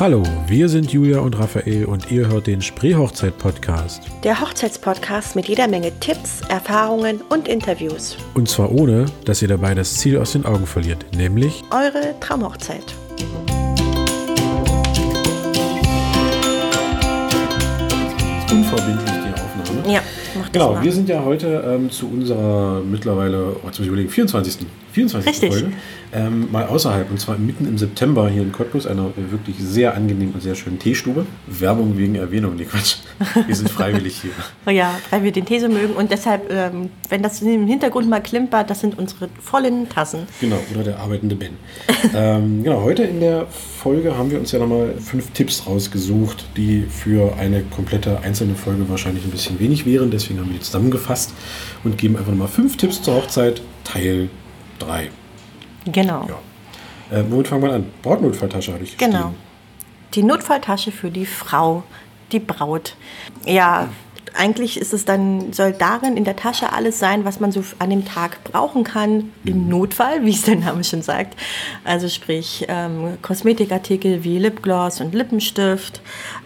Hallo, wir sind Julia und Raphael und ihr hört den Spreehochzeit-Podcast. Der Hochzeitspodcast mit jeder Menge Tipps, Erfahrungen und Interviews. Und zwar ohne, dass ihr dabei das Ziel aus den Augen verliert, nämlich Eure Traumhochzeit. unverbindlich die Aufnahme. Ja, macht Genau, das wir sind ja heute ähm, zu unserer mittlerweile, oh, jetzt muss ich überlegen, 24. 24. Richtig. Folge ähm, mal außerhalb und zwar mitten im September hier in Cottbus, einer wirklich sehr angenehmen und sehr schönen Teestube. Werbung wegen Erwähnung, nee Quatsch. Wir sind freiwillig hier. Oh ja, weil wir den Tee so mögen und deshalb, ähm, wenn das im Hintergrund mal klimpert, das sind unsere vollen Tassen. Genau, oder der arbeitende Ben. ähm, genau, heute in der Folge haben wir uns ja nochmal fünf Tipps rausgesucht, die für eine komplette einzelne Folge wahrscheinlich ein bisschen wenig wären. Deswegen haben wir die zusammengefasst und geben einfach nochmal fünf Tipps zur Hochzeit, Teil 3. Genau. Ja. Äh, womit fangen wir an? Brautnotfalltasche hatte ich Genau. stehen. Die Notfalltasche für die Frau, die Braut. Ja, eigentlich ist es dann, soll darin in der Tasche alles sein, was man so an dem Tag brauchen kann, im Notfall, wie es der Name schon sagt. Also sprich ähm, Kosmetikartikel wie Lipgloss und Lippenstift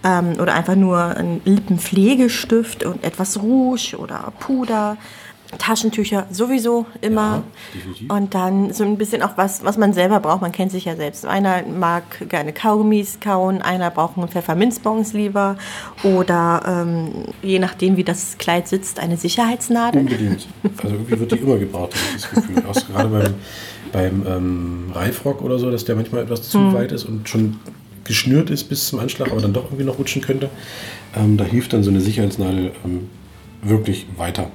ähm, oder einfach nur ein Lippenpflegestift und etwas Rouge oder Puder. Taschentücher sowieso immer. Ja. Und dann so ein bisschen auch was, was man selber braucht. Man kennt sich ja selbst. Einer mag gerne Kaugummis kauen, einer braucht einen Pfefferminzbons lieber oder ähm, je nachdem, wie das Kleid sitzt, eine Sicherheitsnadel. Unbedingt. Also irgendwie wird die immer gebraucht, habe ich das Gefühl. Auch gerade beim, beim ähm, Reifrock oder so, dass der manchmal etwas zu Hm. weit ist und schon geschnürt ist bis zum Anschlag, aber dann doch irgendwie noch rutschen könnte. Ähm, da hilft dann so eine Sicherheitsnadel ähm, wirklich weiter.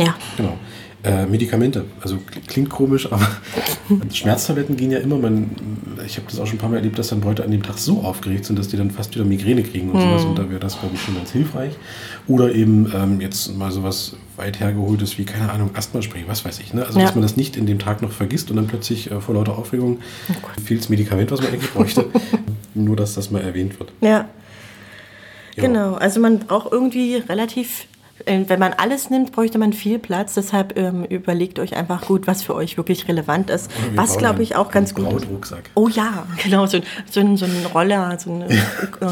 Ja. Genau. Äh, Medikamente, also kl- klingt komisch, aber Schmerztabletten gehen ja immer. Man, ich habe das auch schon ein paar Mal erlebt, dass dann Leute an dem Tag so aufgeregt sind, dass die dann fast wieder Migräne kriegen und sowas. Und da wäre das, glaube ich, schon ganz hilfreich. Oder eben ähm, jetzt mal sowas weit hergeholtes wie, keine Ahnung, Asthmaspray, was weiß ich. Ne? Also, Ja. dass man das nicht in dem Tag noch vergisst und dann plötzlich äh, vor lauter Aufregung fehlt Medikament, was man eigentlich bräuchte. Nur, dass das mal erwähnt wird. Ja. Ja. Genau, also man braucht irgendwie relativ, wenn man alles nimmt, bräuchte man viel Platz. Deshalb ähm, überlegt euch einfach gut, was für euch wirklich relevant ist. Was, glaube ich, auch ganz gut ist. Brautrucksack. Oh ja, genau, so, ein- so, so ein Roller, so ein, äh,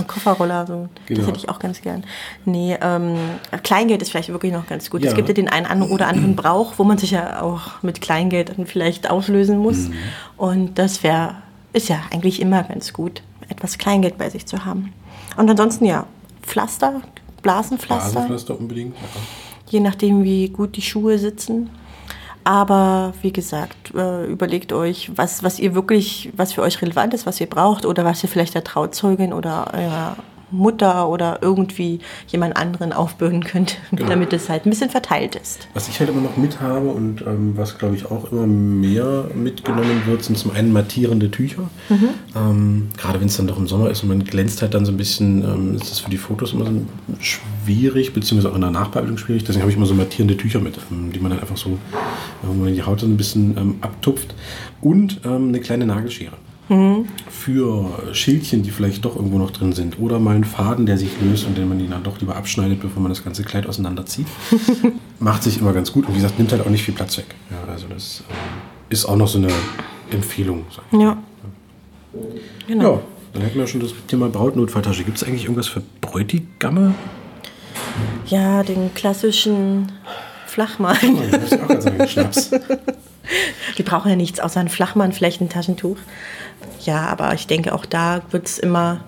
Kofferroller, so. Genau. das hätte ich auch ganz gern. Nee, ähm, Kleingeld ist vielleicht wirklich noch ganz gut. Ja. Es gibt ja den einen oder anderen Brauch, wo man sich ja auch mit Kleingeld dann vielleicht auslösen muss. Mhm. Und das wäre, ist ja eigentlich immer ganz gut, etwas Kleingeld bei sich zu haben. Und ansonsten ja, Pflaster, Blasenpflaster, Blasenpflaster unbedingt. Ja. je nachdem, wie gut die Schuhe sitzen. Aber wie gesagt, äh, überlegt euch, was, was ihr wirklich, was für euch relevant ist, was ihr braucht oder was ihr vielleicht der Trauzeugin oder eurer Mutter oder irgendwie jemand anderen aufbürden könnt, Genau. damit es halt ein bisschen verteilt ist. Was ich halt immer noch mit habe und ähm, was glaube ich auch immer mehr mitgenommen wird, sind zum einen mattierende Tücher. Ähm, gerade wenn es dann doch im Sommer ist und man glänzt halt dann so ein bisschen, ähm, ist das für die Fotos immer so schwierig, beziehungsweise auch in der Nachbearbeitung schwierig. Deswegen habe ich immer so mattierende Tücher mit, ähm, die man dann einfach so, äh, wo man die Haut so ein bisschen ähm, abtupft. Und ähm, eine kleine Nagelschere. Für Schildchen, die vielleicht doch irgendwo noch drin sind. Oder mal einen Faden, der sich löst und den man ihn dann doch lieber abschneidet, bevor man das ganze Kleid auseinanderzieht. Macht sich immer ganz gut und wie gesagt, nimmt halt auch nicht viel Platz weg. Ja, also das ähm, ist auch noch so eine Empfehlung. Ja. Genau. Ja, dann hätten wir schon das Thema Brautnotfalltasche. Gibt es eigentlich irgendwas für Bräutigamme? Ja, den klassischen Flachmann. Oh, ich muss auch gerade sagen, Schnaps. Die brauchen ja nichts außer ein Flachmann, vielleicht ein Taschentuch. Ja, aber ich denke, auch da wird es immer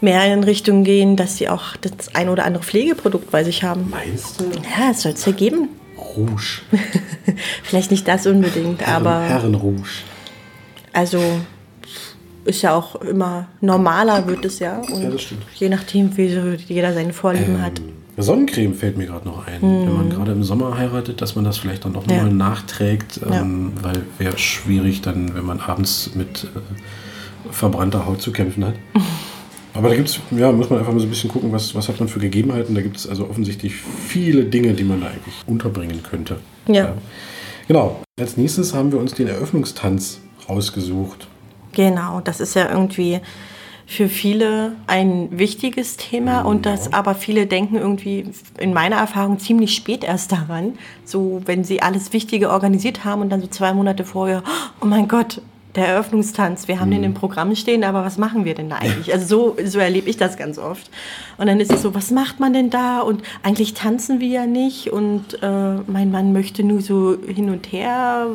mehr in Richtung gehen, dass sie auch das ein oder andere Pflegeprodukt bei sich haben. Meinst du? Ja, es soll es ja geben. Rouge. Vielleicht nicht das unbedingt, aber Herrenrouge. also ist ja auch immer normaler wird es ja. Und Ja, das stimmt. je nachdem, wie so jeder seine Vorlieben hat. Sonnencreme fällt mir gerade noch ein. Wenn man gerade im Sommer heiratet, dass man das vielleicht dann Mhm. Ja. nochmal nachträgt, ähm, weil wäre schwierig dann, wenn man abends mit äh, verbrannter Haut zu kämpfen hat. Aber da gibt es, ja, muss man einfach mal so ein bisschen gucken, was, was hat man für Gegebenheiten. Da gibt es also offensichtlich viele Dinge, die man da eigentlich unterbringen könnte. Ja. Genau. Als nächstes haben wir uns den Eröffnungstanz rausgesucht. Genau, das ist ja irgendwie für viele ein wichtiges Thema und das aber viele denken irgendwie in meiner Erfahrung ziemlich spät erst daran, so wenn sie alles Wichtige organisiert haben und dann so zwei Monate vorher, oh mein Gott, der Eröffnungstanz. Wir haben den im Programm stehen, aber was machen wir denn da eigentlich? Also so, so erlebe ich das ganz oft. Und dann ist es so, was macht man denn da? Und eigentlich tanzen wir ja nicht. Und äh, mein Mann möchte nur so hin und her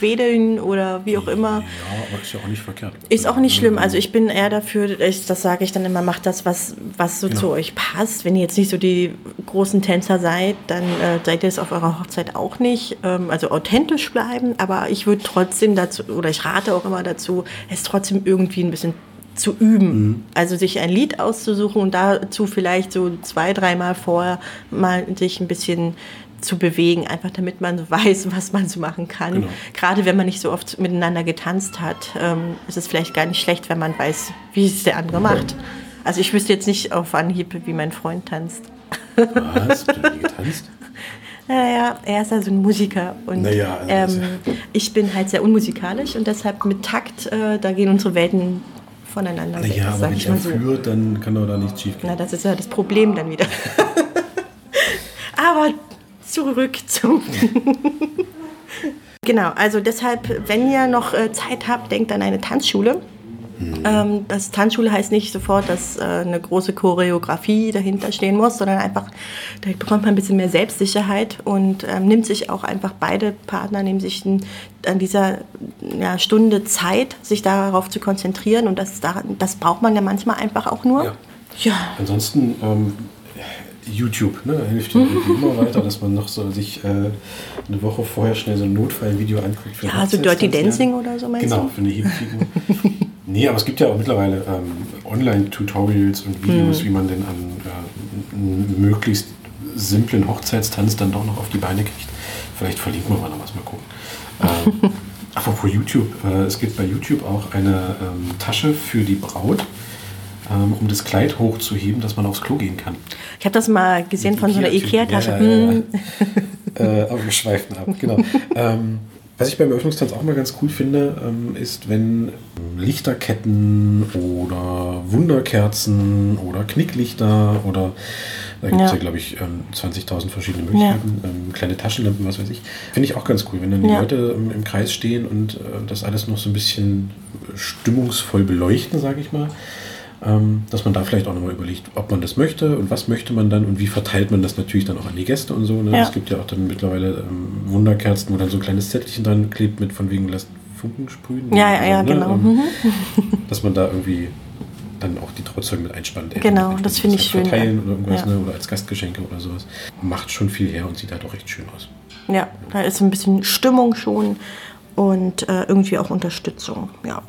wedeln oder wie auch immer. Ja, aber ist ja auch nicht verkehrt. Ist auch nicht schlimm. Also ich bin eher dafür, ich, das sage ich dann immer, macht das, was, was so Genau. zu euch passt. Wenn ihr jetzt nicht so die großen Tänzer seid, dann äh, seid ihr es auf eurer Hochzeit auch nicht. Ähm, also authentisch bleiben, aber ich würde trotzdem dazu, oder ich rate auch immer dazu, es trotzdem irgendwie ein bisschen zu üben. Also sich ein Lied auszusuchen und dazu vielleicht so zwei, dreimal vorher mal sich ein bisschen zu bewegen, einfach damit man so weiß, was man so machen kann. Genau. Gerade wenn man nicht so oft miteinander getanzt hat, ähm, ist es vielleicht gar nicht schlecht, wenn man weiß, wie es der andere macht. Also ich wüsste jetzt nicht auf Anhieb, wie mein Freund tanzt. Was? Habt ihr nie getanzt? Naja, er ist also ein Musiker und Naja, also ähm, ich bin halt sehr unmusikalisch und deshalb mit Takt, äh, da gehen unsere Welten voneinander weg, Naja, aber sag wenn ich mal so. führt, dann kann doch da nichts schief gehen. Na, das ist ja das Problem dann wieder. Aber zurück zum. genau, also deshalb, wenn ihr noch äh, Zeit habt, denkt an eine Tanzschule. Ähm, das Tanzschule heißt nicht sofort, dass äh, eine große Choreografie dahinter stehen muss, sondern einfach, da bekommt man ein bisschen mehr Selbstsicherheit und ähm, nimmt sich auch einfach, beide Partner nehmen sich ein, an dieser ja, Stunde Zeit, sich darauf zu konzentrieren und das, da, das braucht man ja manchmal einfach auch nur. Ja. ja. Ansonsten ähm, YouTube ne, hilft ja immer weiter, dass man noch so sich äh, eine Woche vorher schnell so ein Notfallvideo anguckt. Für Ja, so Dirty Dancing oder so meinst Genau, du? für eine Hebefigur. nee, aber es gibt ja auch mittlerweile ähm, Online-Tutorials und Hm. Videos, wie man denn an äh, einen möglichst simplen Hochzeitstanz dann doch noch auf die Beine kriegt. Vielleicht verlinken wir mal noch was, mal gucken. Ähm, apropos YouTube, äh, es gibt bei YouTube auch eine ähm, Tasche für die Braut, ähm, um das Kleid hochzuheben, dass man aufs Klo gehen kann. Ich habe das mal gesehen von so einer. Ikea-Tasche. Ja, ja, ja. Hm. äh, aber wir schweifen ab, genau. ähm, was ich beim Eröffnungstanz auch mal ganz cool finde, ähm, ist, wenn Lichterketten oder Wunderkerzen oder Knicklichter oder da gibt es ja, Ja. glaube ich, ähm, 20.000 verschiedene Möglichkeiten, ähm, kleine Taschenlampen, was weiß ich. Finde ich auch ganz cool, wenn dann die Ja. Leute ähm, im Kreis stehen und äh, das alles noch so ein bisschen stimmungsvoll beleuchten, sage ich mal. Ähm, dass man da vielleicht auch nochmal überlegt, ob man das möchte und was möchte man dann und wie verteilt man das natürlich dann auch an die Gäste und so. Ne? Ja. Es gibt ja auch dann mittlerweile ähm, Wunderkerzen, wo dann so ein kleines Zettelchen dran klebt mit von wegen lasst Funken sprühen. Ja, ja, ja, Ne? genau. Ähm, Mhm. dass man da irgendwie dann auch die Trauzeugen mit einspannt. Genau, das finde ich schön, Verteilen oder irgendwas, Ja. ne? oder als Gastgeschenke oder sowas. Macht schon viel her und sieht halt auch recht schön aus. Ja, da ist ein bisschen Stimmung schon und äh, irgendwie auch Unterstützung. Ja.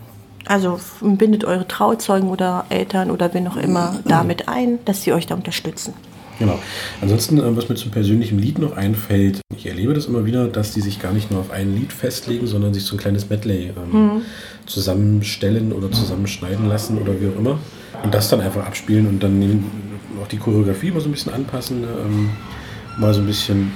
Also bindet eure Trauzeugen oder Eltern oder wen auch immer damit ein, dass sie euch da unterstützen. Genau. Ansonsten, äh, was mir zum persönlichen Lied noch einfällt, ich erlebe das immer wieder, dass die sich gar nicht nur auf ein Lied festlegen, sondern sich so ein kleines Medley ähm, zusammenstellen oder zusammenschneiden lassen oder wie auch immer. Und das dann einfach abspielen und dann auch die Choreografie mal so ein bisschen anpassen, ähm, mal so ein bisschen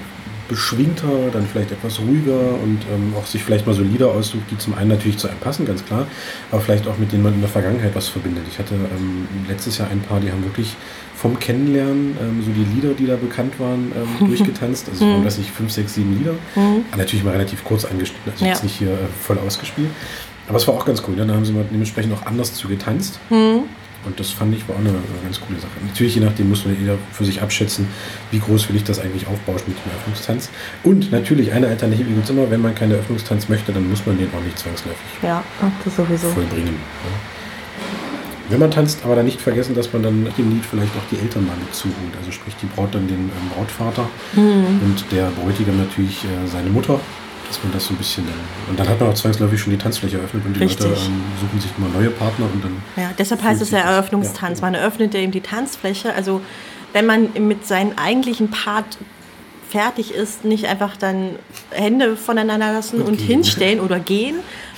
beschwingter, dann vielleicht etwas ruhiger und ähm, auch sich vielleicht mal so Lieder aussucht, die zum einen natürlich zu einem passen, ganz klar, aber vielleicht auch mit denen man in der Vergangenheit was verbindet. Ich hatte ähm, letztes Jahr ein paar, die haben wirklich vom Kennenlernen ähm, so die Lieder, die da bekannt waren, ähm, durchgetanzt. Also waren, weiß ich, fünf, sechs, sieben Lieder. Aber natürlich mal relativ kurz angeschnitten, also Ja. jetzt nicht hier äh, voll ausgespielt. Aber es war auch ganz cool. Ne? Da haben sie mal dementsprechend auch anders zu getanzt. Und das fand ich war auch eine, ganz coole Sache. Natürlich, je nachdem, muss man jeder für sich abschätzen, wie groß will ich das eigentlich aufbauschen mit dem Eröffnungstanz. Und natürlich, eine Alternative gibt es immer, wenn man keinen Eröffnungstanz möchte, dann muss man den auch nicht zwangsläufig Ja, vollbringen. Wenn man tanzt, aber dann nicht vergessen, dass man dann nach dem Lied vielleicht auch die Eltern mal mit zuholt. Also sprich die Braut dann den ähm, Brautvater und der Bräutigam natürlich äh, seine Mutter. Dass man das so ein bisschen dann. Und dann hat man auch zwangsläufig schon die Tanzfläche eröffnet und die Richtig. Leute ähm, suchen sich immer neue Partner und dann. Ja, deshalb heißt es ja Eröffnungstanz. Man eröffnet ja eben die Tanzfläche. Also wenn man mit seinem eigentlichen Part fertig ist, nicht einfach dann Hände voneinander lassen und, gehen. hinstellen oder gehen,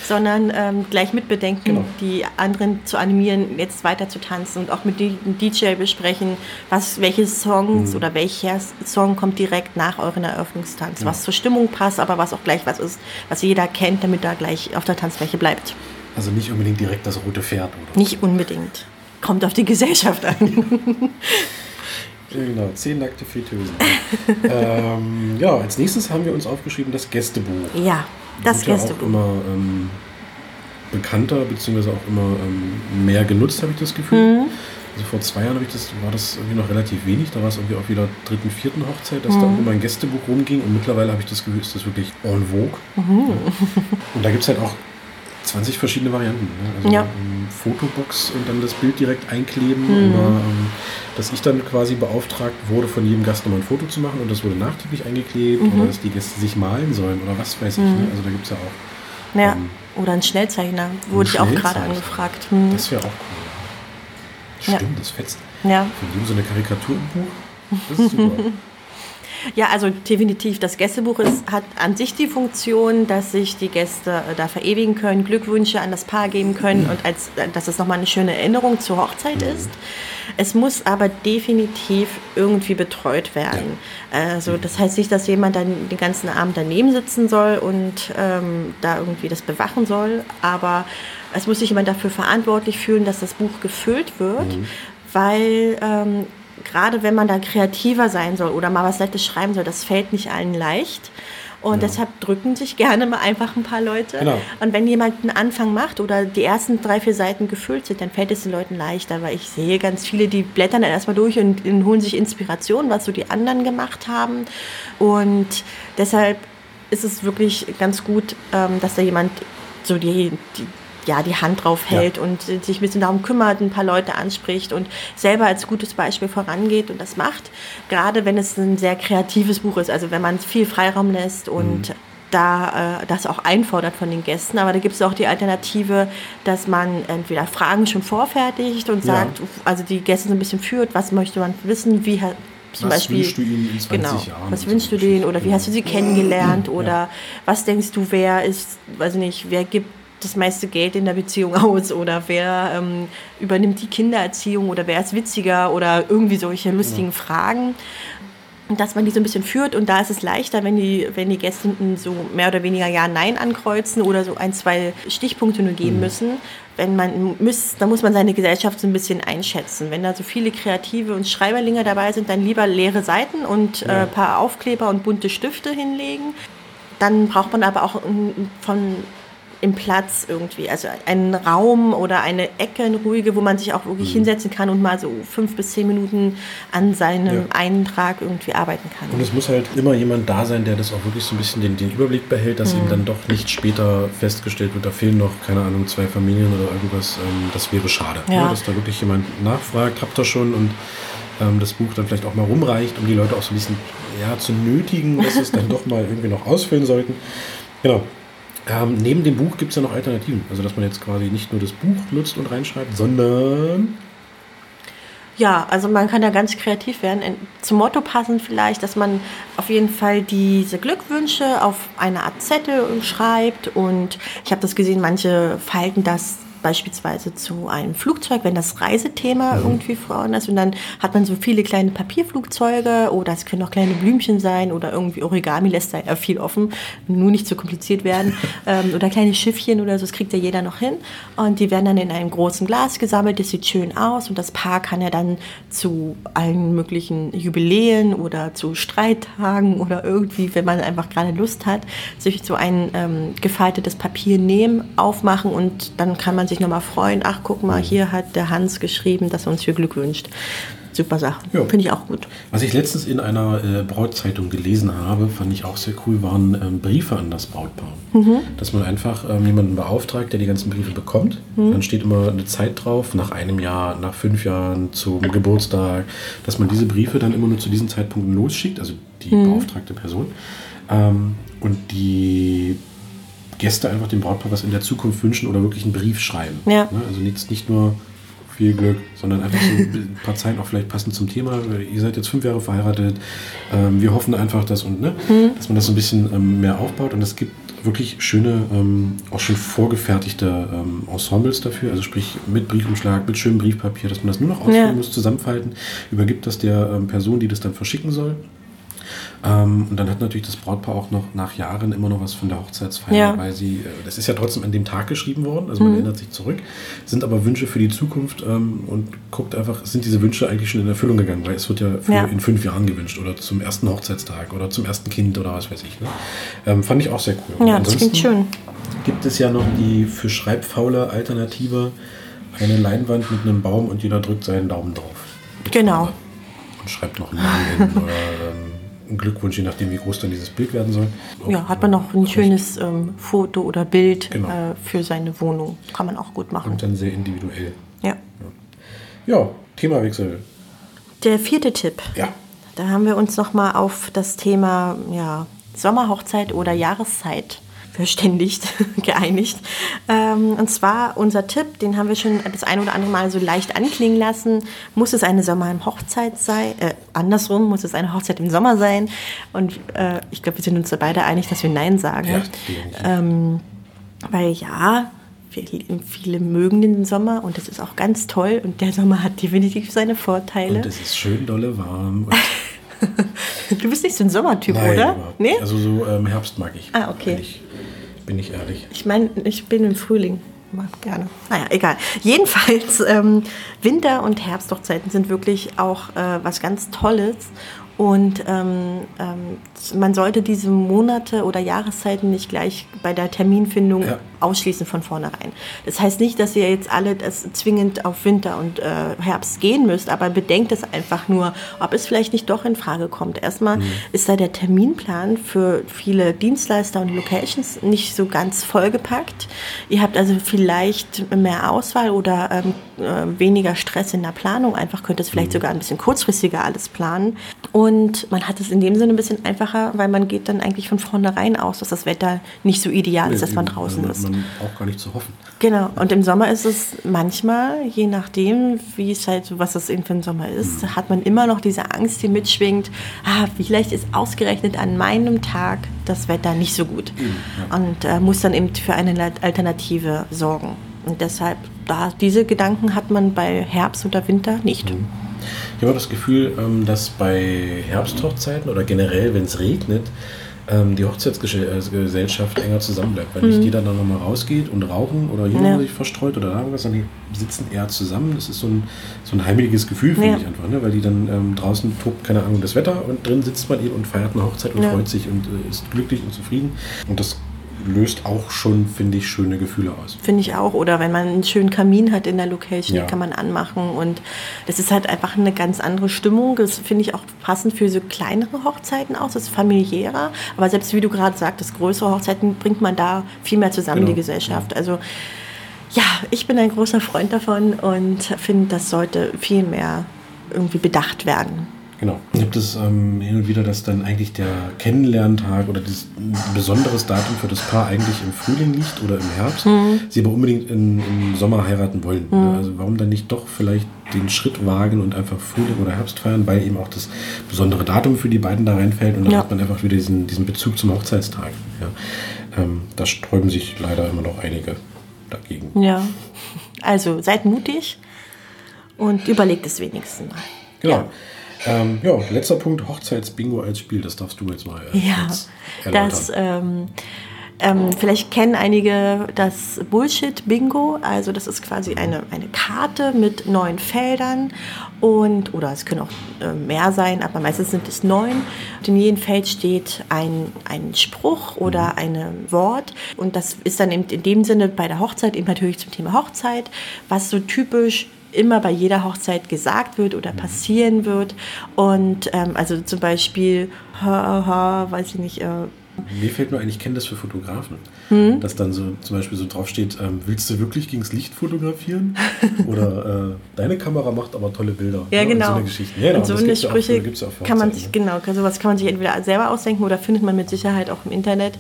sondern ähm, gleich mitbedenken, Genau. die anderen zu animieren, jetzt weiter zu tanzen und auch mit dem DJ besprechen, was, welche Songs Mhm. oder welcher Song kommt direkt nach euren Eröffnungstanz, was zur Stimmung passt, aber was auch gleich was ist, was jeder kennt, damit er gleich auf der Tanzfläche bleibt. Also nicht unbedingt direkt das rote Pferd oder. Nicht unbedingt. Kommt auf die Gesellschaft an. Ja, genau, zehn nackte Fritteusen. ähm, ja, als nächstes haben wir uns aufgeschrieben das Gästebuch. Ja, das Wird ja auch Gästebuch. immer ähm, bekannter, beziehungsweise auch immer ähm, mehr genutzt, habe ich das Gefühl. Mhm. Also vor zwei Jahren ich das, war das irgendwie noch relativ wenig. Da war es irgendwie auch wieder dritten, vierten Hochzeit, dass mhm. da irgendwo mein Gästebuch rumging. Und mittlerweile habe ich das Gefühl, ist das wirklich en vogue. Mhm. Und da gibt es halt auch 20 verschiedene Varianten. Ne? Also ja. ähm, Fotobox und dann das Bild direkt einkleben. Mhm. Oder, ähm, dass ich dann quasi beauftragt wurde, von jedem Gast nochmal ein Foto zu machen und das wurde nachträglich eingeklebt mhm. oder dass die Gäste sich malen sollen oder was weiß ich. Ne? Mhm. Also da gibt es ja auch. Ja. Ähm, oder ein Schnellzeichner, wurde ich auch gerade angefragt. Mhm. Das wäre auch cool. Stimmt, ja. das fetzt. Ja. Von jedem so eine Karikatur im Buch. Das ist super. Ja, also definitiv. Das Gästebuch ist, hat an sich die Funktion, dass sich die Gäste äh, da verewigen können, Glückwünsche an das Paar geben können und als, äh, dass es nochmal eine schöne Erinnerung zur Hochzeit mhm. ist. Es muss aber definitiv irgendwie betreut werden. Also das heißt nicht, dass jemand dann den ganzen Abend daneben sitzen soll und ähm, da irgendwie das bewachen soll, aber es muss sich jemand dafür verantwortlich fühlen, dass das Buch gefüllt wird, mhm. weil ähm, gerade wenn man da kreativer sein soll oder mal was Nettes schreiben soll, das fällt nicht allen leicht. Und ja. deshalb drücken sich gerne mal einfach ein paar Leute. Genau. Und wenn jemand einen Anfang macht oder die ersten drei, vier Seiten gefüllt sind, dann fällt es den Leuten leichter, weil ich sehe ganz viele, die blättern dann erstmal durch und, und holen sich Inspiration, was so die anderen gemacht haben. Und deshalb ist es wirklich ganz gut, ähm, dass da jemand so die, die ja, die Hand drauf hält ja. und sich ein bisschen darum kümmert, ein paar Leute anspricht und selber als gutes Beispiel vorangeht und das macht. Gerade wenn es ein sehr kreatives Buch ist, also wenn man viel Freiraum lässt und mhm. da äh, das auch einfordert von den Gästen. Aber da gibt es auch die Alternative, dass man entweder Fragen schon vorfertigt und sagt, ja. also die Gäste so ein bisschen führt, was möchte man wissen, wie zum was Beispiel, wünschst du ihnen in 20 genau, Jahren? Was wünschst du denen oder wie hast du sie kennengelernt oder ja. was denkst du, wer ist, weiß nicht, wer gibt das meiste Geld in der Beziehung aus oder wer ähm, übernimmt die Kindererziehung oder wer ist witziger oder irgendwie solche lustigen ja. Fragen. Dass man die so ein bisschen führt und da ist es leichter, wenn die, wenn die Gäste so mehr oder weniger Ja, Nein ankreuzen oder so ein, zwei Stichpunkte nur geben mhm. müssen. Wenn man muss, dann muss man seine Gesellschaft so ein bisschen einschätzen. Wenn da so viele Kreative und Schreiberlinge dabei sind, dann lieber leere Seiten und ein ja. äh, paar Aufkleber und bunte Stifte hinlegen. Dann braucht man aber auch von im Platz irgendwie. Also einen Raum oder eine Ecke, eine ruhige, wo man sich auch wirklich mhm. hinsetzen kann und mal so fünf bis zehn Minuten an seinem ja. Eintrag irgendwie arbeiten kann. Und es muss halt immer jemand da sein, der das auch wirklich so ein bisschen den, den Überblick behält, dass mhm. eben dann doch nicht später festgestellt wird, da fehlen noch, keine Ahnung, zwei Familien oder irgendwas. Ähm, das wäre schade. Ja. Ja, dass da wirklich jemand nachfragt, habt ihr schon und ähm, das Buch dann vielleicht auch mal rumreicht, um die Leute auch so ein bisschen ja, zu nötigen, dass sie es dann doch mal irgendwie noch ausfüllen sollten. Genau. Ähm, neben dem Buch gibt es ja noch Alternativen. Also, dass man jetzt quasi nicht nur das Buch nutzt und reinschreibt, sondern. Ja, also man kann ja ganz kreativ werden. Zum Motto passend vielleicht, dass man auf jeden Fall diese Glückwünsche auf eine Art Zettel schreibt. Und ich habe das gesehen, manche falten das beispielsweise zu einem Flugzeug, wenn das Reisethema mhm. irgendwie vorhanden ist. Und dann hat man so viele kleine Papierflugzeuge oder es können auch kleine Blümchen sein oder irgendwie Origami lässt da ja viel offen, nur nicht zu kompliziert werden. ähm, oder kleine Schiffchen oder so, das kriegt ja jeder noch hin. Und die werden dann in einem großen Glas gesammelt, das sieht schön aus und das Paar kann ja dann zu allen möglichen Jubiläen oder zu Streittagen oder irgendwie, wenn man einfach gerade Lust hat, sich so ein ähm, gefaltetes Papier nehmen, aufmachen und dann kann man sich sich nochmal freuen, ach guck mal, hier hat der Hans geschrieben, dass er uns viel Glück wünscht. Super Sache. Ja. Finde ich auch gut. Was ich letztens in einer äh, Brautzeitung gelesen habe, fand ich auch sehr cool, waren ähm, Briefe an das Brautpaar. Mhm. Dass man einfach ähm, jemanden beauftragt, der die ganzen Briefe bekommt. Mhm. Dann steht immer eine Zeit drauf, nach einem Jahr, nach fünf Jahren, zum Geburtstag, dass man diese Briefe dann immer nur zu diesen Zeitpunkten losschickt, also die mhm. beauftragte Person. Ähm, und die Gäste einfach dem Brautpaar was in der Zukunft wünschen oder wirklich einen Brief schreiben. Ja. Ne? Also nicht, nicht nur viel Glück, sondern einfach so ein paar Zeilen auch vielleicht passend zum Thema. Ihr seid jetzt fünf Jahre verheiratet. Ähm, wir hoffen einfach, dass, und, ne, mhm. dass man das so ein bisschen ähm, mehr aufbaut. Und es gibt wirklich schöne, ähm, auch schon vorgefertigte ähm, Ensembles dafür. Also sprich mit Briefumschlag, mit schönem Briefpapier, dass man das nur noch ausfüllen ja. muss, zusammenfalten, übergibt das der ähm, Person, die das dann verschicken soll. Ähm, und dann hat natürlich das Brautpaar auch noch nach Jahren immer noch was von der Hochzeitsfeier, ja. weil sie, äh, das ist ja trotzdem an dem Tag geschrieben worden, also man mhm. erinnert sich zurück, sind aber Wünsche für die Zukunft ähm, und guckt einfach, sind diese Wünsche eigentlich schon in Erfüllung gegangen, weil es wird ja, ja. in fünf Jahren gewünscht oder zum ersten Hochzeitstag oder zum ersten Kind oder was weiß ich. Ne? Ähm, fand ich auch sehr cool. Ja, das klingt schön. gibt es ja noch die für Schreibfaule Alternative, eine Leinwand mit einem Baum und jeder drückt seinen Daumen drauf. Genau. Und schreibt noch einen Namen hin oder Glückwunsch, je nachdem, wie groß dann dieses Bild werden soll. Ja, hat man noch ein schönes ähm, Foto oder Bild Genau. äh, für seine Wohnung. Kann man auch gut machen. Und dann sehr individuell. Ja. Ja, Themawechsel. Der vierte Tipp. Ja. Da haben wir uns nochmal auf das Thema ja, Sommerhochzeit oder Jahreszeit verständigt, geeinigt. Ähm, und zwar unser Tipp, den haben wir schon das ein oder andere Mal so leicht anklingen lassen. Muss es eine Sommerhochzeit sein? Äh, andersrum, muss es eine Hochzeit im Sommer sein? Und äh, ich glaube, wir sind uns da beide einig, dass wir Nein sagen. Ja. Ähm, weil ja, viele mögen den Sommer und das ist auch ganz toll und der Sommer hat definitiv seine Vorteile. Und es ist schön dolle warm. Du bist nicht so ein Sommertyp, Nein, oder? Nee? Also so ähm, Herbst mag ich. Ah, okay. Bin ich, bin ich ehrlich. Ich meine, ich bin im Frühling. Mag gerne. Naja, egal. Jedenfalls, ähm, Winter- und Herbsthochzeiten sind wirklich auch äh, was ganz Tolles. Und ähm, ähm, man sollte diese Monate oder Jahreszeiten nicht gleich bei der Terminfindung Ja. Ausschließen von vornherein. Das heißt nicht, dass ihr jetzt alle das zwingend auf Winter und äh, Herbst gehen müsst, aber bedenkt es einfach nur, ob es vielleicht nicht doch in Frage kommt. Erstmal ist da der Terminplan für viele Dienstleister und Locations nicht so ganz vollgepackt. Ihr habt also vielleicht mehr Auswahl oder ähm, äh, weniger Stress in der Planung. Einfach könnt ihr es vielleicht sogar ein bisschen kurzfristiger alles planen. Und man hat es in dem Sinne ein bisschen einfacher, weil man geht dann eigentlich von vornherein aus, dass das Wetter nicht so ideal ist, dass man draußen man, ist. Man braucht gar nicht zu hoffen. Genau. Und im Sommer ist es manchmal, je nachdem, wie es halt was das eben für ein Sommer ist, Mhm. hat man immer noch diese Angst, die mitschwingt. Ah, vielleicht ist ausgerechnet an meinem Tag das Wetter nicht so gut. Und äh, muss dann eben für eine Alternative sorgen. Und deshalb, da, diese Gedanken hat man bei Herbst oder Winter nicht. Mhm. Ich habe auch das Gefühl, ähm, dass bei Herbsthochzeiten oder generell, wenn es regnet, ähm, die Hochzeitsgesellschaft enger zusammenbleibt. Weil nicht jeder dann nochmal rausgeht und rauchen oder hier Mhm. Ja. sich verstreut oder da irgendwas, sondern die sitzen eher zusammen. Das ist so ein, so ein heimeliges Gefühl, finde Ja. ich einfach. Ne? Weil die dann ähm, draußen tobt, keine Ahnung, das Wetter und drin sitzt man eben und feiert eine Hochzeit und Ja. freut sich und äh, ist glücklich und zufrieden. Und das löst auch schon, finde ich, schöne Gefühle aus. Finde ich auch. Oder wenn man einen schönen Kamin hat in der Location, Ja. den kann man anmachen. Und das ist halt einfach eine ganz andere Stimmung. Das finde ich auch passend für so kleinere Hochzeiten aus. Das ist familiärer. Aber selbst wie du gerade sagtest, größere Hochzeiten bringt man da viel mehr zusammen, Genau. die Gesellschaft. Also ja, ich bin ein großer Freund davon und finde, das sollte viel mehr irgendwie bedacht werden. Genau. Gibt es ähm, hin und wieder, dass dann eigentlich der Kennenlerntag oder das besonderes Datum für das Paar eigentlich im Frühling liegt oder im Herbst, sie aber unbedingt in, im Sommer heiraten wollen. Ne? Also warum dann nicht doch vielleicht den Schritt wagen und einfach Frühling oder Herbst feiern, weil eben auch das besondere Datum für die beiden da reinfällt und dann Ja. hat man einfach wieder diesen, diesen Bezug zum Hochzeitstag. Ja. Ähm, da sträuben sich leider immer noch einige dagegen. Ja, also seid mutig und überlegt es wenigstens mal. Genau. Ja. Ähm, ja, letzter Punkt, Hochzeitsbingo als Spiel, das darfst du jetzt mal äh, Ja, jetzt das ähm, ähm, vielleicht kennen einige das Bullshit-Bingo. Also das ist quasi eine, eine Karte mit neun Feldern und oder es können auch äh, mehr sein, aber meistens sind es neun. Und in jedem Feld steht ein, ein Spruch oder ein Wort und das ist dann eben in dem Sinne bei der Hochzeit eben natürlich zum Thema Hochzeit, was so typisch immer bei jeder Hochzeit gesagt wird oder passieren wird. Und ähm, also zum Beispiel, ha, ha, weiß ich nicht, äh, Mir fällt nur ein, ich kenne das für Fotografen. Hm? Dass dann so zum Beispiel so draufsteht, ähm, willst du wirklich gegens Licht fotografieren? Oder äh, deine Kamera macht aber tolle Bilder. Ja, ne? genau. Und so eine Geschichte. Ja, genau, und so eine Sprüche ja auch kann man sich, ne? genau, sowas kann man sich entweder selber ausdenken oder findet man mit Sicherheit auch im Internet.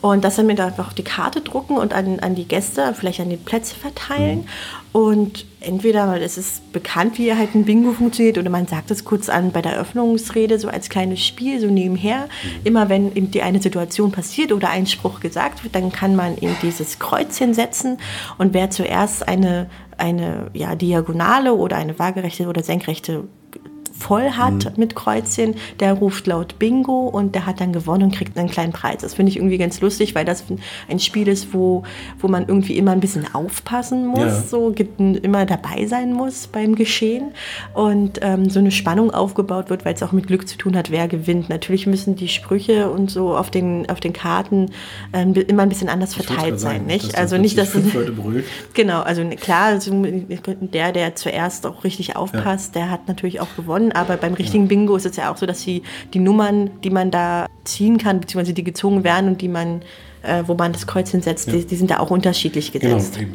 Und das dann mit einfach auf die Karte drucken und an, an die Gäste, vielleicht an die Plätze verteilen. Mhm. Und entweder, weil es ist bekannt, wie halt ein Bingo funktioniert, oder man sagt es kurz an bei der Eröffnungsrede, so als kleines Spiel, so nebenher. Mhm. Immer wenn eben die eine Situation passiert oder ein Spruch gesagt wird, dann kann man eben dieses Kreuzchen setzen. Und wer zuerst eine, eine ja, Diagonale oder eine waagerechte oder senkrechte voll hat mit Kreuzchen, der ruft laut Bingo und der hat dann gewonnen und kriegt einen kleinen Preis. Das finde ich irgendwie ganz lustig, weil das ein Spiel ist, wo, wo man irgendwie immer ein bisschen aufpassen muss, Ja. so immer dabei sein muss beim Geschehen und ähm, so eine Spannung aufgebaut wird, weil es auch mit Glück zu tun hat, wer gewinnt. Natürlich müssen die Sprüche und so auf den, auf den Karten ähm, immer ein bisschen anders Ich verteilt sein, sagen, nicht? also nicht, dass plötzlich fünf Leute. Genau, also klar, also der, der zuerst auch richtig aufpasst, der hat natürlich auch gewonnen. Aber beim richtigen Bingo ist es ja auch so, dass die, die Nummern, die man da ziehen kann, beziehungsweise die gezogen werden und die man, äh, wo man das Kreuz hinsetzt, die, die sind da auch unterschiedlich Genau, gesetzt. eben.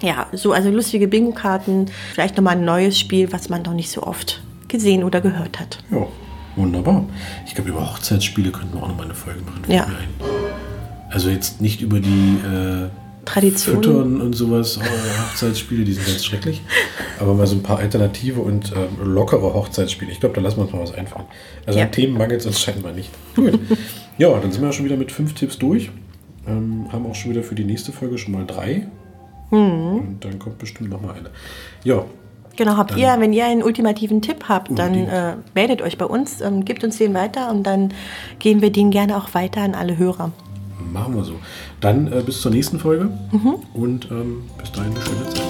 Ja, so also lustige Bingo-Karten, vielleicht nochmal ein neues Spiel, was man noch nicht so oft gesehen oder gehört hat. Ja, wunderbar. Ich glaube, über Hochzeitsspiele könnten wir auch nochmal eine Folge machen. Ja. Also jetzt nicht über die äh, Traditionen. Füttern und sowas, oh, Hochzeitsspiele, die sind ganz schrecklich. Aber mal so ein paar alternative und ähm, lockere Hochzeitsspiele. Ich glaube, da lassen wir uns mal was einfallen. Also Ja. an Themen mangelt es uns scheinbar nicht. Gut. ja, dann sind wir schon wieder mit fünf Tipps durch. Ähm, haben auch schon wieder für die nächste Folge schon mal drei. Mhm. Und dann kommt bestimmt noch mal eine. Ja, Genau, habt ihr, wenn ihr einen ultimativen Tipp habt, dann äh, meldet euch bei uns, ähm, gebt uns den weiter und dann geben wir den gerne auch weiter an alle Hörer. Machen wir so. Dann äh, bis zur nächsten Folge Mhm. und ähm, bis dahin eine schöne Zeit.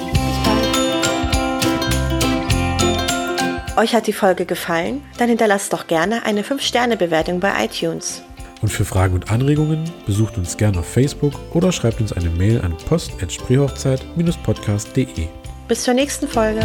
Euch hat die Folge gefallen? Dann hinterlasst doch gerne eine 5-Sterne-Bewertung bei iTunes. Und für Fragen und Anregungen besucht uns gerne auf Facebook oder schreibt uns eine Mail an post.spreehochzeit-podcast.de. Bis zur nächsten Folge.